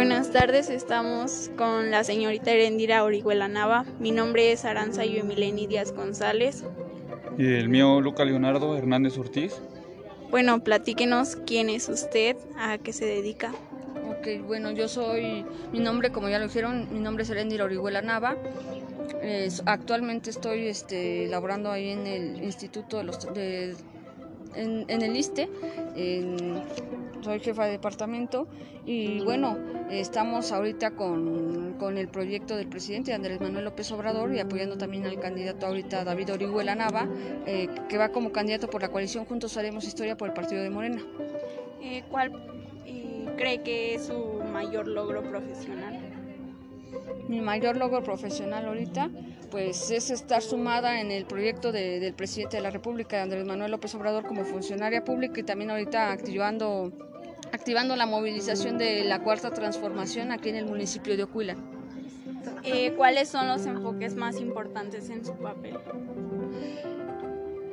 Buenas tardes, estamos con la señorita Erendira Orihuela Nava. Mi nombre es Aranza Yumileni Díaz González. Y el mío, Luca Leonardo Hernández Ortiz. Bueno, platíquenos quién es usted, a qué se dedica. Ok, bueno, yo soy, mi nombre, como ya lo dijeron, mi nombre es Erendira Orihuela Nava. actualmente estoy este, laborando ahí en el Instituto de los... De, en, en el ISTE, en soy jefa de departamento y bueno, estamos ahorita con, con, el proyecto del presidente Andrés Manuel López Obrador y apoyando también al candidato ahorita David Orihuela Nava, eh, que va como candidato por la coalición Juntos Haremos Historia por el Partido de Morena. Eh, ¿Cuál eh, cree que es su mayor logro profesional? Mi mayor logro profesional ahorita pues es estar sumada en el proyecto del presidente de la República, Andrés Manuel López Obrador, como funcionaria pública y también ahorita activando activando la movilización de la cuarta transformación aquí en el municipio de Ocuila. Eh, ¿Cuáles son los enfoques más importantes en su papel?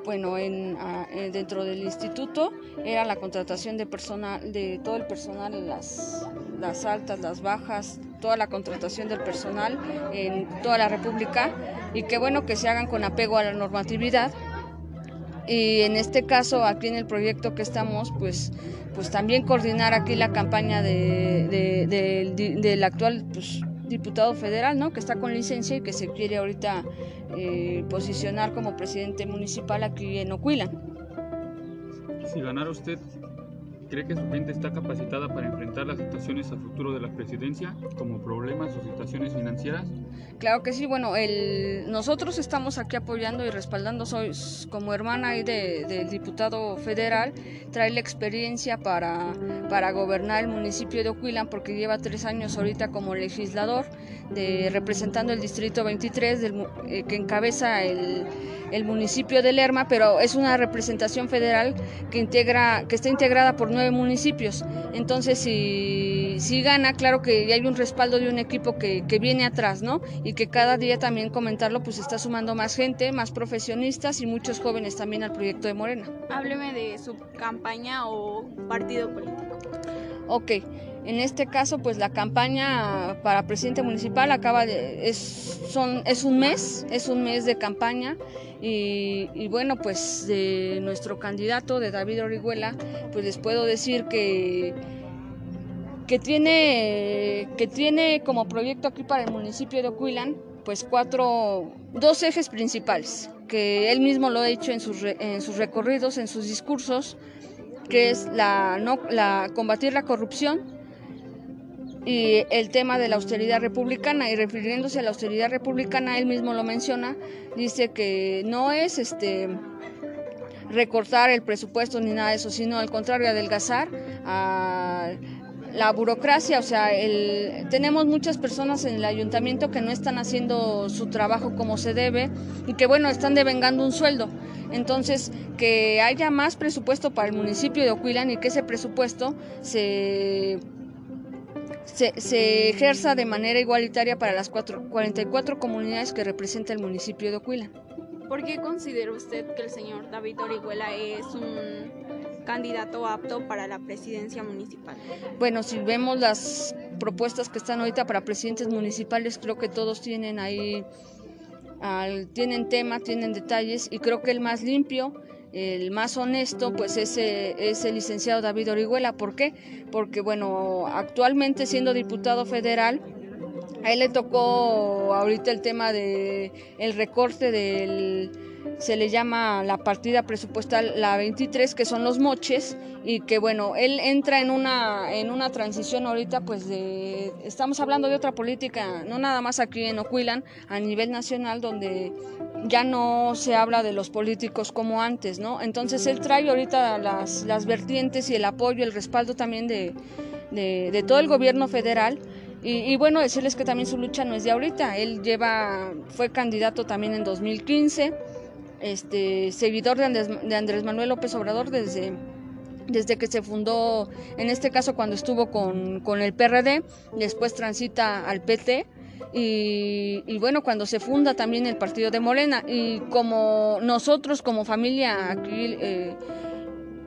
Bueno, en, ah, eh, dentro del instituto era la contratación de personal, de todo el personal, las, las altas, las bajas, toda la contratación del personal en toda la República y qué bueno que se hagan con apego a la normatividad y en este caso aquí en el proyecto que estamos pues pues también coordinar aquí la campaña de, del actual pues, diputado federal no que está con licencia y que se quiere ahorita eh, posicionar como presidente municipal aquí en Ocuila. Si ganara usted ¿Cree que su gente está capacitada para enfrentar las situaciones a futuro de la presidencia, como problemas o situaciones financieras? Claro que sí, bueno, el, nosotros estamos aquí apoyando y respaldando, soy como hermana del diputado federal, trae la experiencia para, para gobernar el municipio de Oquilan, porque lleva tres años ahorita como legislador, de, representando el distrito 23, del, eh, que encabeza el, el municipio de Lerma, pero es una representación federal que, integra, que está integrada por nueve municipios. Entonces, si, si gana, claro que hay un respaldo de un equipo que, que, viene atrás, ¿no? Y que cada día también comentarlo, pues está sumando más gente, más profesionistas y muchos jóvenes también al proyecto de Morena. Hábleme de su campaña o partido político. Ok, en este caso, pues la campaña para presidente municipal acaba de, es, son, es un mes, es un mes de campaña y, bueno, pues de nuestro candidato, de David Orihuela, pues les puedo decir que, que, tiene, que tiene como proyecto aquí para el municipio de Ocuilan, pues cuatro, dos ejes principales, que él mismo lo ha dicho en sus, en sus recorridos, en sus discursos, que es la combatir la corrupción, y el tema de la austeridad republicana y refiriéndose a la austeridad republicana él mismo lo menciona dice que no es este recortar el presupuesto ni nada de eso sino al contrario adelgazar a la burocracia, o sea, el, tenemos muchas personas en el ayuntamiento que no están haciendo su trabajo como se debe y que bueno, están devengando un sueldo. Entonces, que haya más presupuesto para el municipio de Oquilan y que ese presupuesto se se, ejerza de manera igualitaria para las cuatro, 44 comunidades que representa el municipio de Ocuila. ¿Por qué considera usted que el señor David Orihuela es un candidato apto para la presidencia municipal? Bueno, si vemos las propuestas que están ahorita para presidentes municipales, creo que todos tienen ahí, tienen tema, tienen detalles y creo que el más limpio el más honesto pues es, es el licenciado David Orihuela. ¿Por qué? Porque bueno, actualmente siendo diputado federal, a él le tocó ahorita el tema de el recorte del se le llama la partida presupuestal la 23 que son los moches y que bueno él entra en una en una transición ahorita pues de estamos hablando de otra política no nada más aquí en Oquilan a nivel nacional donde ya no se habla de los políticos como antes no entonces él trae ahorita las, las vertientes y el apoyo el respaldo también de, de, de todo el gobierno federal y, bueno, decirles que también su lucha no es de ahorita. Él lleva, fue candidato también en 2015, este, seguidor de Andrés, Manuel López Obrador desde, desde que se fundó, en este caso cuando estuvo con, con el PRD, después transita al PT. Y, y, bueno, cuando se funda también el partido de Morena. Y como nosotros como familia aquí eh,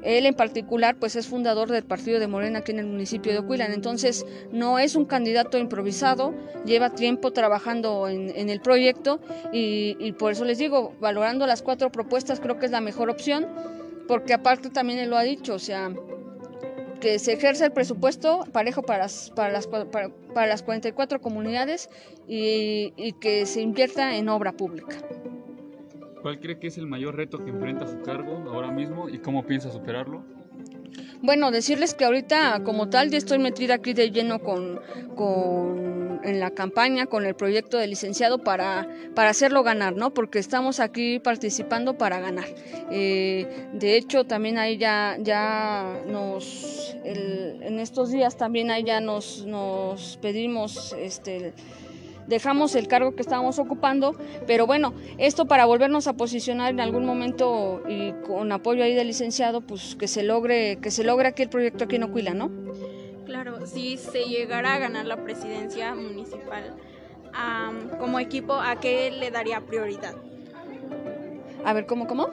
él en particular pues es fundador del partido de Morena aquí en el municipio de Oquilan, entonces no es un candidato improvisado, lleva tiempo trabajando en, el proyecto y, por eso les digo, valorando las cuatro propuestas creo que es la mejor opción, porque aparte también él lo ha dicho, o sea, que se ejerce el presupuesto parejo para las, para las, para, las 44 comunidades y, y que se invierta en obra pública. ¿Cuál cree que es el mayor reto que enfrenta su cargo ahora mismo y cómo piensa superarlo? Bueno, decirles que ahorita como tal ya estoy metida aquí de lleno con, con en la campaña, con el proyecto de licenciado para, para hacerlo ganar, ¿no? Porque estamos aquí participando para ganar. Eh, de hecho, también ahí ya, ya nos, en estos días también ahí ya nos, nos pedimos este dejamos el cargo que estábamos ocupando, pero bueno, esto para volvernos a posicionar en algún momento y con apoyo ahí del licenciado, pues que se logre, que se logre aquí el proyecto aquí en Oquila, ¿no? Claro, si se llegara a ganar la presidencia municipal, como equipo, ¿a qué le daría prioridad? A ver, ¿cómo, cómo?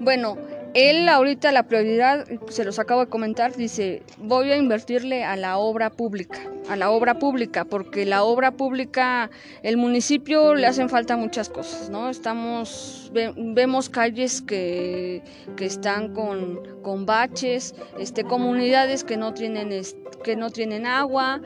Bueno, él ahorita la prioridad, se los acabo de comentar, dice, voy a invertirle a la obra pública, a la obra pública, porque la obra pública, el municipio le hacen falta muchas cosas, ¿no? Estamos, vemos calles que, que están con, con baches, este, comunidades que no tienen, que no tienen agua,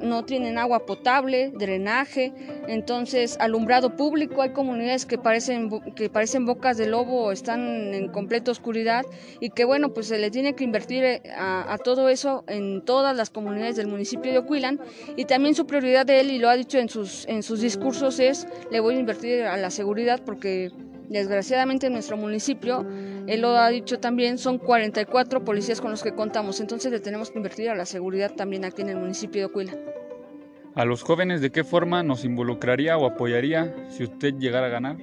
no tienen agua potable, drenaje, entonces alumbrado público, hay comunidades que parecen, que parecen bocas de lobo, están en completa oscuridad y que bueno, pues se le tiene que invertir eh, a, todo eso en todas las comunidades del municipio de Oquilan. Y también su prioridad de él, y lo ha dicho en sus, en sus discursos, es le voy a invertir a la seguridad porque desgraciadamente en nuestro municipio, él lo ha dicho también, son 44 policías con los que contamos, entonces le tenemos que invertir a la seguridad también aquí en el municipio de Oquila. ¿A los jóvenes de qué forma nos involucraría o apoyaría si usted llegara a ganar?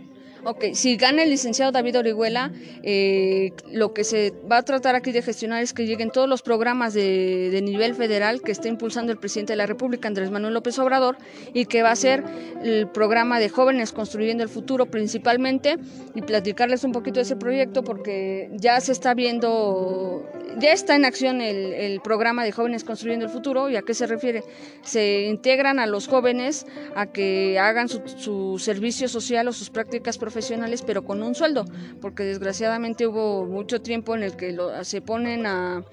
Ok, si gana el licenciado David Orihuela, eh, lo que se va a tratar aquí de gestionar es que lleguen todos los programas de, nivel federal que está impulsando el presidente de la República, Andrés Manuel López Obrador, y que va a ser el programa de jóvenes construyendo el futuro principalmente, y platicarles un poquito de ese proyecto porque ya se está viendo, ya está en acción el, programa de jóvenes construyendo el futuro, ¿y a qué se refiere? Se integran a los jóvenes a que hagan su, su servicio social o sus prácticas profesionales profesionales, pero con un sueldo, porque desgraciadamente hubo mucho tiempo en el que se ponen a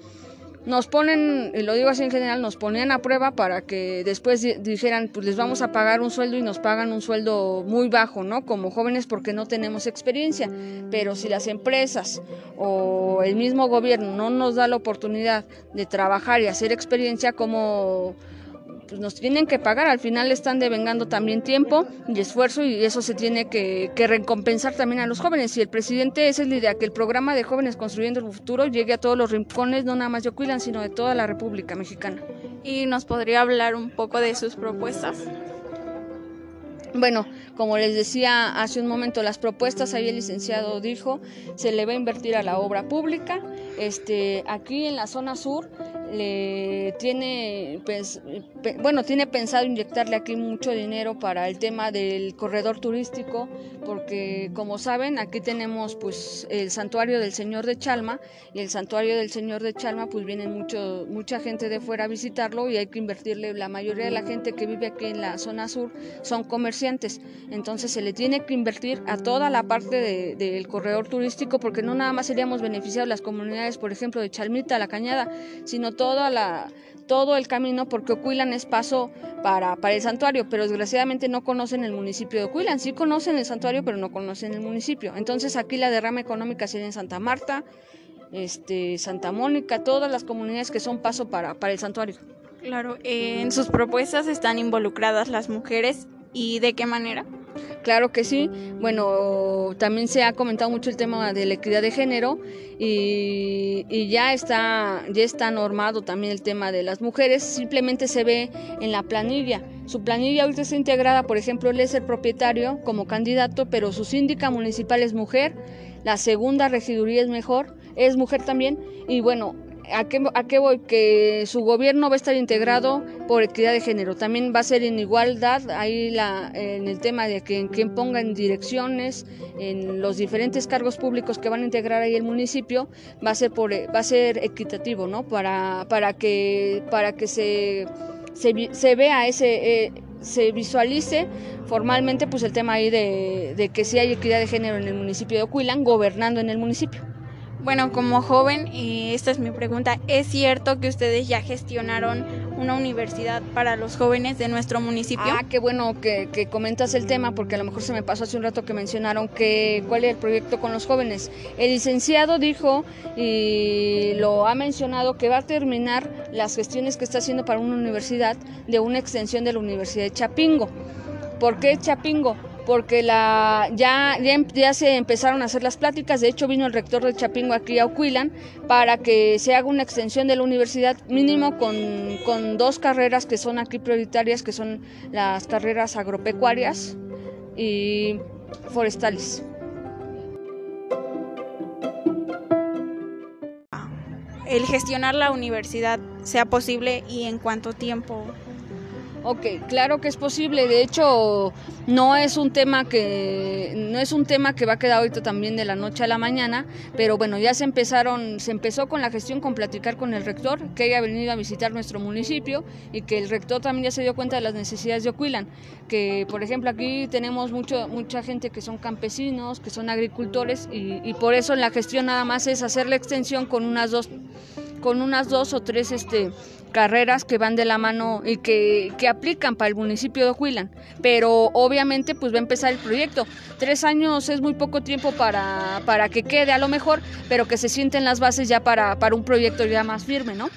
nos ponen, y lo digo así en general, nos ponían a prueba para que después dijeran, pues les vamos a pagar un sueldo y nos pagan un sueldo muy bajo, ¿no? Como jóvenes porque no tenemos experiencia. Pero si las empresas o el mismo gobierno no nos da la oportunidad de trabajar y hacer experiencia, como pues nos tienen que pagar, al final están devengando también tiempo y esfuerzo y eso se tiene que, recompensar también a los jóvenes. Y el presidente, esa es la idea, que el programa de jóvenes construyendo el futuro llegue a todos los rincones, no nada más de Oquilan, sino de toda la República Mexicana. ¿Y nos podría hablar un poco de sus propuestas? Bueno, como les decía hace un momento, las propuestas, ahí el licenciado dijo, se le va a invertir a la obra pública. Este, aquí en la zona sur le tiene pues, bueno tiene pensado inyectarle aquí mucho dinero para el tema del corredor turístico porque como saben aquí tenemos pues el santuario del señor de Chalma y el santuario del señor de Chalma pues viene mucho mucha gente de fuera a visitarlo y hay que invertirle la mayoría de la gente que vive aquí en la zona sur son comerciantes. Entonces se le tiene que invertir a toda la parte del corredor turístico porque no nada más seríamos beneficiados las comunidades por ejemplo de Chalmita la Cañada sino toda la, todo el camino porque Oquilan es paso para, para el santuario, pero desgraciadamente no conocen el municipio de Oquilan. Sí conocen el santuario, pero no conocen el municipio. Entonces aquí la derrama económica sería en Santa Marta, este, Santa Mónica, todas las comunidades que son paso para, para el santuario. Claro, en sus propuestas están involucradas las mujeres y de qué manera. Claro que sí. Bueno, también se ha comentado mucho el tema de la equidad de género y, ya está ya está normado también el tema de las mujeres. Simplemente se ve en la planilla. Su planilla ahorita está integrada, por ejemplo, él es el propietario como candidato, pero su síndica municipal es mujer. La segunda regiduría es mejor, es mujer también. Y bueno, ¿a qué, ¿a qué voy? Que su gobierno va a estar integrado por equidad de género. También va a ser en igualdad ahí la, en el tema de que quien ponga en direcciones, en los diferentes cargos públicos que van a integrar ahí el municipio, va a ser, por, va a ser equitativo, ¿no? Para, para, que, para que se, se, vea ese... Eh, se visualice formalmente pues el tema ahí de, de que sí hay equidad de género en el municipio de Ocuilan, gobernando en el municipio. Bueno, como joven, y esta es mi pregunta, ¿es cierto que ustedes ya gestionaron una universidad para los jóvenes de nuestro municipio? Ah, qué bueno que, comentas el tema, porque a lo mejor se me pasó hace un rato que mencionaron que cuál es el proyecto con los jóvenes. El licenciado dijo y lo ha mencionado que va a terminar las gestiones que está haciendo para una universidad de una extensión de la Universidad de Chapingo. ¿Por qué Chapingo? Porque la, ya, em, ya, se empezaron a hacer las pláticas, de hecho vino el rector de Chapingo aquí a Oquilan para que se haga una extensión de la universidad mínimo con, con dos carreras que son aquí prioritarias, que son las carreras agropecuarias y forestales. El gestionar la universidad sea posible y en cuánto tiempo Ok, claro que es posible. De hecho, no es un tema que no es un tema que va a quedar ahorita también de la noche a la mañana, pero bueno, ya se empezaron, se empezó con la gestión con platicar con el rector que haya venido a visitar nuestro municipio y que el rector también ya se dio cuenta de las necesidades de Oquilan, que por ejemplo aquí tenemos mucho mucha gente que son campesinos, que son agricultores y, y por eso la gestión nada más es hacer la extensión con unas dos con unas dos o tres este carreras que van de la mano y que, que aplican para el municipio de Huilan. Pero obviamente pues va a empezar el proyecto. Tres años es muy poco tiempo para, para que quede a lo mejor, pero que se sienten las bases ya para, para un proyecto ya más firme, ¿no?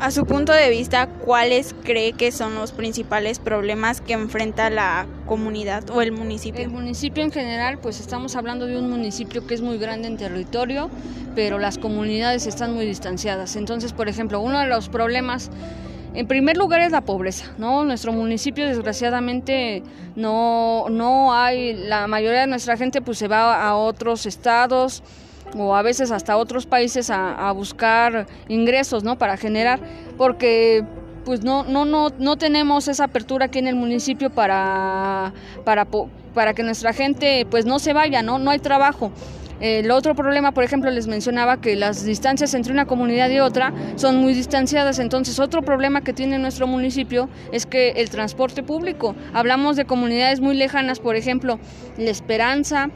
A su punto de vista, ¿cuáles cree que son los principales problemas que enfrenta la comunidad o el municipio? El municipio en general, pues estamos hablando de un municipio que es muy grande en territorio, pero las comunidades están muy distanciadas. Entonces, por ejemplo, uno de los problemas en primer lugar es la pobreza, ¿no? Nuestro municipio desgraciadamente no, no hay, la mayoría de nuestra gente pues se va a otros estados, o a veces hasta otros países a, buscar ingresos, ¿no? Para generar, porque pues no, no, no, no tenemos esa apertura aquí en el municipio para, para, para que nuestra gente pues no se vaya, ¿no? No hay trabajo. El otro problema, por ejemplo, les mencionaba que las distancias entre una comunidad y otra son muy distanciadas. Entonces, otro problema que tiene nuestro municipio es que el transporte público. Hablamos de comunidades muy lejanas, por ejemplo, La Esperanza,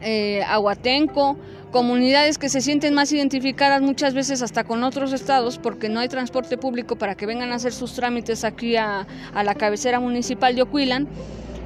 eh, Aguatenco, comunidades que se sienten más identificadas muchas veces hasta con otros estados porque no hay transporte público para que vengan a hacer sus trámites aquí a, la cabecera municipal de Oquilan.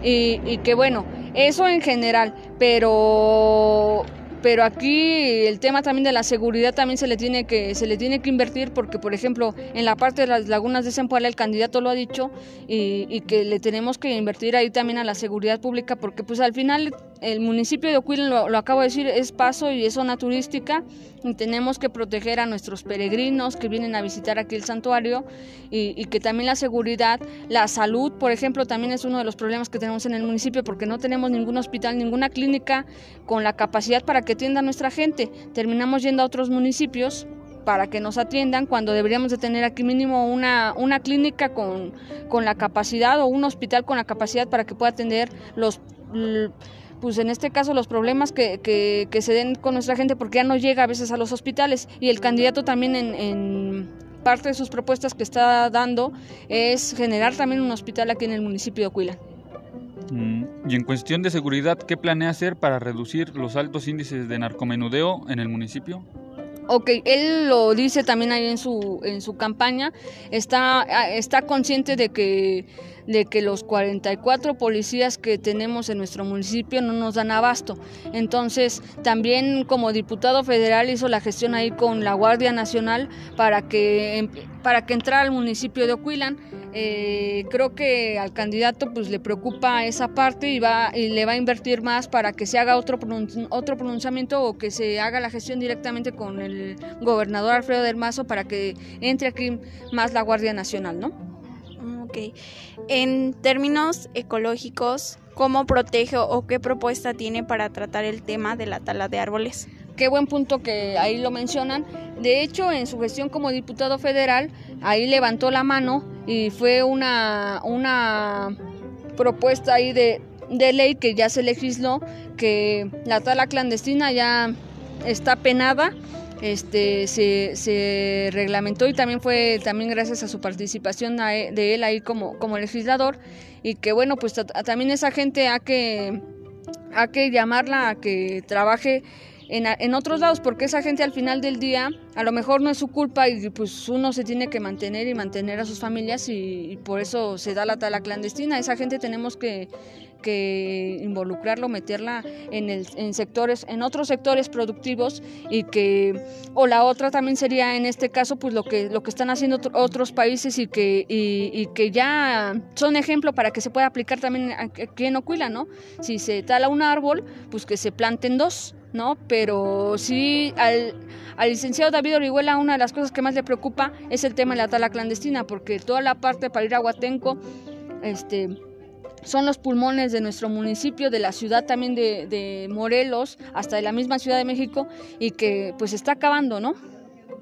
Y, y que bueno, eso en general, pero pero aquí el tema también de la seguridad también se le tiene que se le tiene que invertir porque por ejemplo en la parte de las lagunas de Zempoala el candidato lo ha dicho y, que le tenemos que invertir ahí también a la seguridad pública porque pues al final el municipio de Oquil lo, lo acabo de decir es paso y es zona turística y tenemos que proteger a nuestros peregrinos que vienen a visitar aquí el santuario y, que también la seguridad, la salud, por ejemplo, también es uno de los problemas que tenemos en el municipio porque no tenemos ningún hospital, ninguna clínica con la capacidad para que atienda a nuestra gente. Terminamos yendo a otros municipios para que nos atiendan cuando deberíamos de tener aquí mínimo una, una clínica con, con la capacidad o un hospital con la capacidad para que pueda atender los pues en este caso los problemas que, que, se den con nuestra gente porque ya no llega a veces a los hospitales y el candidato también en, parte de sus propuestas que está dando es generar también un hospital aquí en el municipio de Oquila. Mm, y en cuestión de seguridad, ¿qué planea hacer para reducir los altos índices de narcomenudeo en el municipio? Ok, él lo dice también ahí en su, en su campaña, está, está consciente de que de que los 44 policías que tenemos en nuestro municipio no nos dan abasto. Entonces, también como diputado federal hizo la gestión ahí con la Guardia Nacional para que, em, para que entrara al municipio de Oquilan. Eh, creo que al candidato pues le preocupa esa parte y va y le va a invertir más para que se haga otro otro pronunciamiento o que se haga la gestión directamente con el gobernador Alfredo del Mazo para que entre aquí más la Guardia Nacional, ¿no? En términos ecológicos, cómo protege o qué propuesta tiene para tratar el tema de la tala de árboles. Qué buen punto que ahí lo mencionan. De hecho, en su gestión como diputado federal, ahí levantó la mano y fue una, una propuesta ahí de, de ley que ya se legisló, que la tala clandestina ya está penada este, se, reglamentó y también fue también gracias a su participación e, de él ahí como, como legislador y que bueno pues también esa gente ha que, que llamarla a que trabaje en, en, otros lados, porque esa gente al final del día a lo mejor no es su culpa y pues uno se tiene que mantener y mantener a sus familias y por eso se da la tala clandestina. Esa gente tenemos que, que involucrarlo, meterla en, el, en sectores, en otros sectores productivos y que, o la otra también sería en este caso, pues lo que, lo que están haciendo otros países y que, y, que ya son ejemplo para que se pueda aplicar también aquí en Ocuila, ¿no? Si se tala un árbol, pues que se planten dos. ¿no? Pero sí, al, al, licenciado David Orihuela una de las cosas que más le preocupa es el tema de la tala clandestina, porque toda la parte para ir a Huatenco, este, son los pulmones de nuestro municipio, de la ciudad también de, Morelos, hasta de la misma Ciudad de México, y que pues está acabando, ¿no?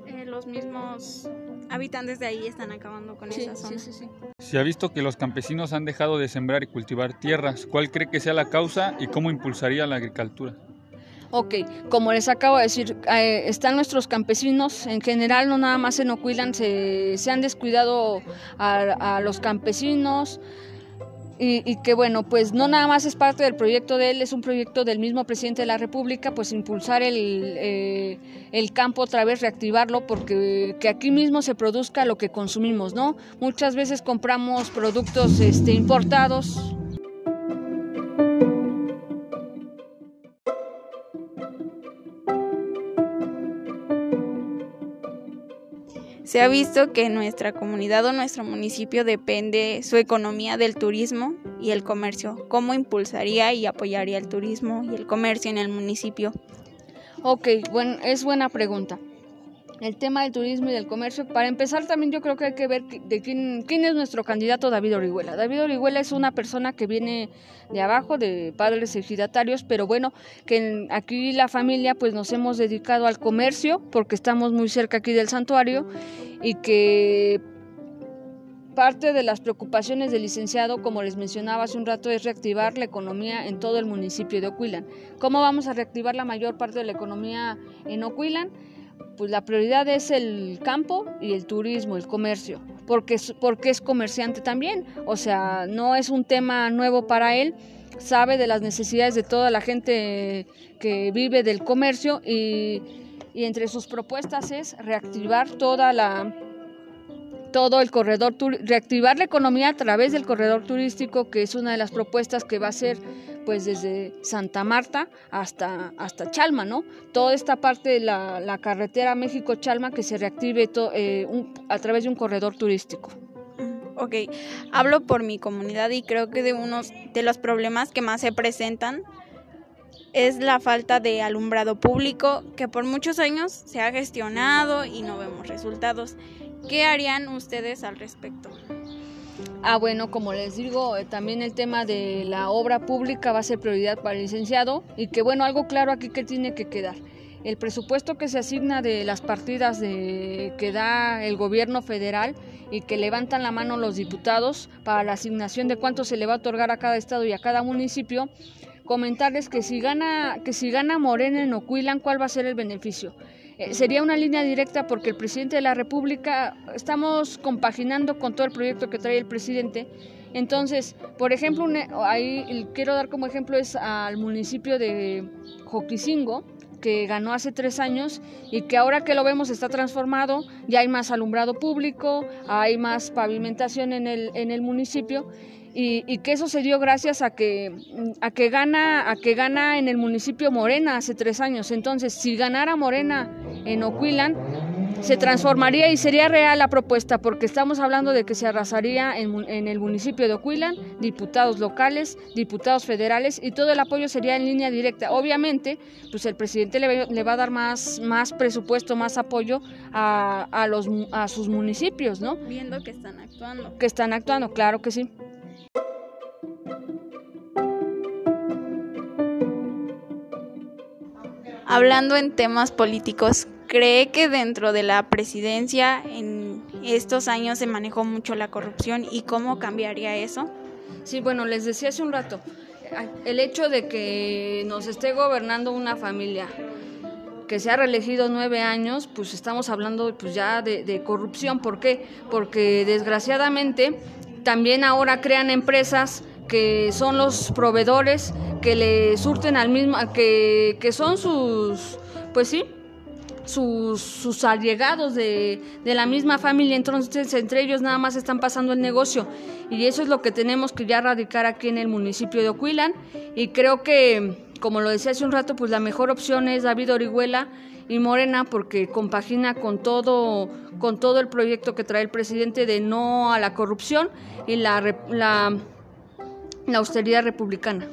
Eh, los mismos habitantes de ahí están acabando con esa zona. Sí, sí, Se ha visto que los campesinos han dejado de sembrar y cultivar tierras. ¿Cuál cree que sea la causa y cómo impulsaría la agricultura? Ok, como les acabo de decir, eh, están nuestros campesinos, en general no nada más en Ocuilan, se, se han descuidado a, a los campesinos, y, que bueno, pues no nada más es parte del proyecto de él, es un proyecto del mismo presidente de la República, pues impulsar el, eh, el campo otra vez, reactivarlo, porque que aquí mismo se produzca lo que consumimos, ¿no? Muchas veces compramos productos este, importados, Se ha visto que nuestra comunidad o nuestro municipio depende su economía del turismo y el comercio. ¿Cómo impulsaría y apoyaría el turismo y el comercio en el municipio? Ok, bueno, es buena pregunta el tema del turismo y del comercio. Para empezar, también yo creo que hay que ver de quién, quién es nuestro candidato David Orihuela. David Orihuela es una persona que viene de abajo, de padres ejidatarios, pero bueno, que aquí la familia pues nos hemos dedicado al comercio porque estamos muy cerca aquí del santuario y que Parte de las preocupaciones del licenciado, como les mencionaba hace un rato, es reactivar la economía en todo el municipio de Ocuilan. ¿Cómo vamos a reactivar la mayor parte de la economía en Ocuilan? Pues la prioridad es el campo y el turismo, el comercio, porque, porque es comerciante también, o sea, no es un tema nuevo para él, sabe de las necesidades de toda la gente que vive del comercio y, y entre sus propuestas es reactivar toda la todo el corredor, reactivar la economía a través del corredor turístico, que es una de las propuestas que va a ser pues desde Santa Marta hasta, hasta Chalma, ¿no? Toda esta parte de la, carretera México-Chalma que se reactive eh, a través de un corredor turístico. Ok, hablo por mi comunidad y creo que de unos de los problemas que más se presentan es la falta de alumbrado público que por muchos años se ha gestionado y no vemos resultados. ¿Qué harían ustedes al respecto? Ah, bueno, como les digo, eh, también el tema de la obra pública va a ser prioridad para el licenciado y que bueno, algo claro aquí que tiene que quedar. El presupuesto que se asigna de las partidas de, que da el gobierno federal y que levantan la mano los diputados para la asignación de cuánto se le va a otorgar a cada estado y a cada municipio, comentarles que si gana, que si gana Morena en Ocuilan, ¿cuál va a ser el beneficio? Sería una línea directa porque el presidente de la República, estamos compaginando con todo el proyecto que trae el presidente. Entonces, por ejemplo, ahí quiero dar como ejemplo es al municipio de Joquisingo, que ganó hace tres años y que ahora que lo vemos está transformado, ya hay más alumbrado público, hay más pavimentación en el, en el municipio y, que eso se dio gracias a que, a que gana, a que gana en el municipio Morena hace tres años. Entonces, si ganara Morena en Oquilan, se transformaría y sería real la propuesta, porque estamos hablando de que se arrasaría en, el municipio de Oquilan, diputados locales, diputados federales y todo el apoyo sería en línea directa. Obviamente, pues el presidente le, va a dar más, más presupuesto, más apoyo a, a, los, a sus municipios, ¿no? Viendo que están actuando. Que están actuando, claro que sí. Hablando en temas políticos, ¿cree que dentro de la presidencia en estos años se manejó mucho la corrupción y cómo cambiaría eso? Sí, bueno, les decía hace un rato, el hecho de que nos esté gobernando una familia que se ha reelegido nueve años, pues estamos hablando pues ya de, de corrupción. ¿Por qué? Porque desgraciadamente también ahora crean empresas que son los proveedores que le surten al mismo, que, que son sus, pues sí, sus, sus allegados de, de, la misma familia, entonces entre ellos nada más están pasando el negocio. Y eso es lo que tenemos que ya radicar aquí en el municipio de Oquilan y creo que, como lo decía hace un rato, pues la mejor opción es David Orihuela y Morena porque compagina con todo, con todo el proyecto que trae el presidente de no a la corrupción y la, la, la austeridad republicana.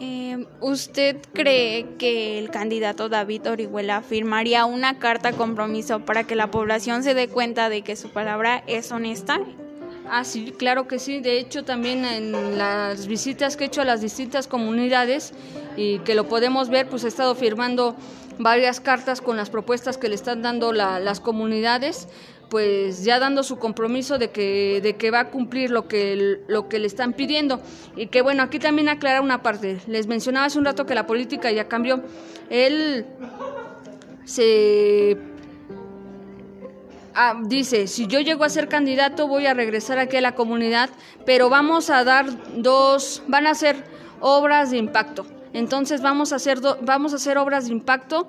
Eh, ¿Usted cree que el candidato David Orihuela firmaría una carta compromiso para que la población se dé cuenta de que su palabra es honesta? Ah, sí, claro que sí. De hecho, también en las visitas que he hecho a las distintas comunidades y que lo podemos ver, pues he estado firmando varias cartas con las propuestas que le están dando la, las comunidades pues ya dando su compromiso de que, de que va a cumplir lo que, lo que le están pidiendo. Y que bueno, aquí también aclarar una parte. Les mencionaba hace un rato que la política ya cambió. Él se ah, dice, si yo llego a ser candidato voy a regresar aquí a la comunidad, pero vamos a dar dos, van a ser obras de impacto. Entonces vamos a hacer, vamos a hacer obras de impacto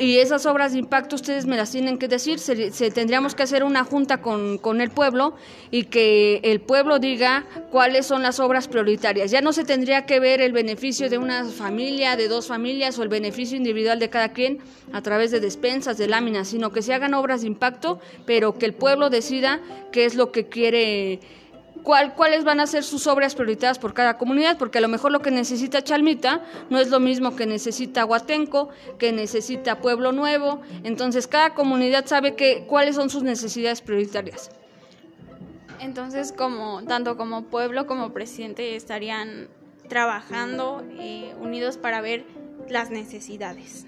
y esas obras de impacto ustedes me las tienen que decir, se, tendríamos que hacer una junta con, con, el pueblo y que el pueblo diga cuáles son las obras prioritarias. Ya no se tendría que ver el beneficio de una familia, de dos familias o el beneficio individual de cada quien a través de despensas, de láminas, sino que se hagan obras de impacto, pero que el pueblo decida qué es lo que quiere cuáles van a ser sus obras prioritarias por cada comunidad, porque a lo mejor lo que necesita Chalmita no es lo mismo que necesita Huatenco, que necesita Pueblo Nuevo, entonces cada comunidad sabe que, cuáles son sus necesidades prioritarias. Entonces, como tanto como pueblo como presidente estarían trabajando eh, unidos para ver las necesidades.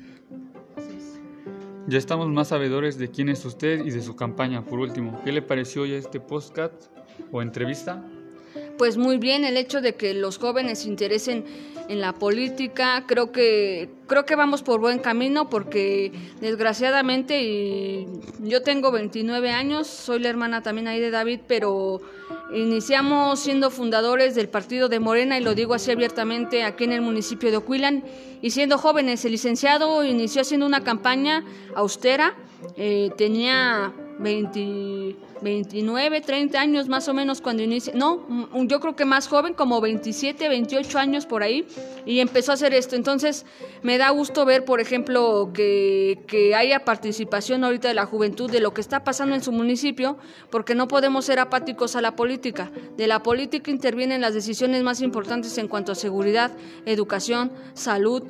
Ya estamos más sabedores de quién es usted y de su campaña. Por último, ¿qué le pareció ya este podcast o entrevista? Pues muy bien, el hecho de que los jóvenes se interesen en la política, creo que creo que vamos por buen camino porque desgraciadamente yo tengo 29 años, soy la hermana también ahí de David, pero iniciamos siendo fundadores del partido de Morena y lo digo así abiertamente aquí en el municipio de Oquilan y siendo jóvenes, el licenciado inició haciendo una campaña austera, eh, tenía 20, 29, 30 años más o menos cuando inicia, no, yo creo que más joven, como 27, 28 años por ahí, y empezó a hacer esto. Entonces, me da gusto ver, por ejemplo, que, que haya participación ahorita de la juventud de lo que está pasando en su municipio, porque no podemos ser apáticos a la política. De la política intervienen las decisiones más importantes en cuanto a seguridad, educación, salud,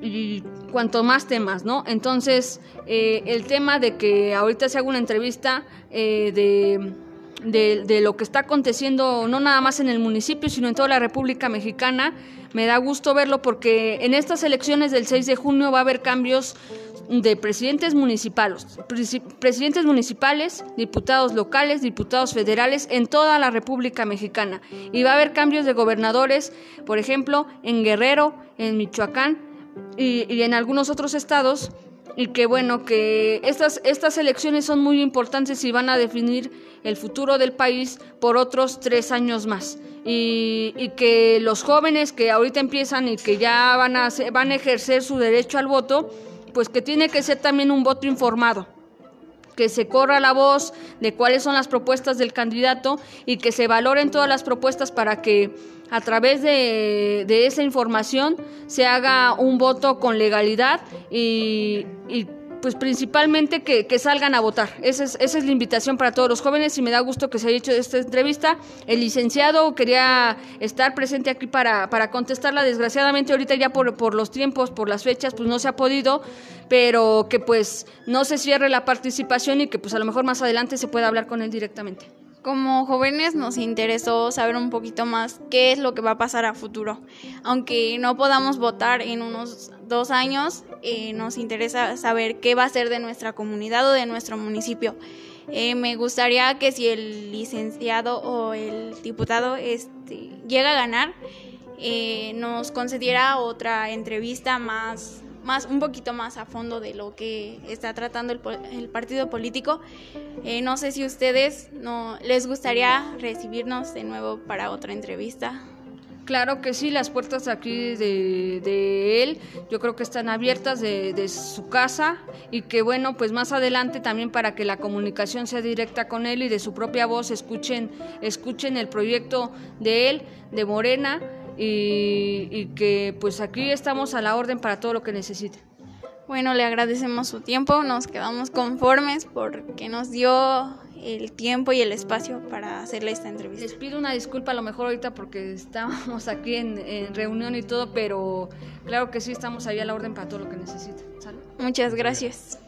y cuanto más temas, ¿no? Entonces, eh, el tema de que ahorita se haga una entrevista eh, de, lo que está aconteciendo, no nada más en el municipio, sino en toda la República Mexicana, me da gusto verlo porque en estas elecciones del 6 de junio va a haber cambios de presidentes municipales, presidentes municipales, diputados locales, diputados federales en toda la República Mexicana. Y va a haber cambios de gobernadores, por ejemplo, en Guerrero, en Michoacán, y, en algunos otros estados y que bueno que estas estas elecciones son muy importantes y van a definir el futuro del país por otros tres años más. Y, y, que los jóvenes que ahorita empiezan y que ya van a van a ejercer su derecho al voto pues que tiene que ser también un voto informado que se corra la voz de cuáles son las propuestas del candidato y que se valoren todas las propuestas para que a través de, esa información se haga un voto con legalidad y, pues principalmente que, salgan a votar. Esa es, esa es la invitación para todos los jóvenes y me da gusto que se haya hecho esta entrevista. El licenciado quería estar presente aquí para, para contestarla. Desgraciadamente ahorita ya por, por los tiempos, por las fechas, pues no se ha podido, pero que pues no se cierre la participación y que pues a lo mejor más adelante se pueda hablar con él directamente. Como jóvenes nos interesó saber un poquito más qué es lo que va a pasar a futuro. Aunque no podamos votar en unos dos años, eh, nos interesa saber qué va a ser de nuestra comunidad o de nuestro municipio. Eh, me gustaría que si el licenciado o el diputado este, llega a ganar, eh, nos concediera otra entrevista más más, un poquito más a fondo de lo que está tratando el, el partido político. Eh, no sé si ustedes no les gustaría recibirnos de nuevo para otra entrevista. Claro que sí, las puertas aquí de, de él yo creo que están abiertas de, de, su casa y que bueno, pues más adelante también para que la comunicación sea directa con él y de su propia voz escuchen, escuchen el proyecto de él, de Morena y, que pues aquí estamos a la orden para todo lo que necesite. Bueno, le agradecemos su tiempo, nos quedamos conformes porque nos dio el tiempo y el espacio para hacerle esta entrevista. Les pido una disculpa a lo mejor ahorita porque estamos aquí en, reunión y todo, pero claro que sí estamos ahí a la orden para todo lo que necesiten. Muchas gracias.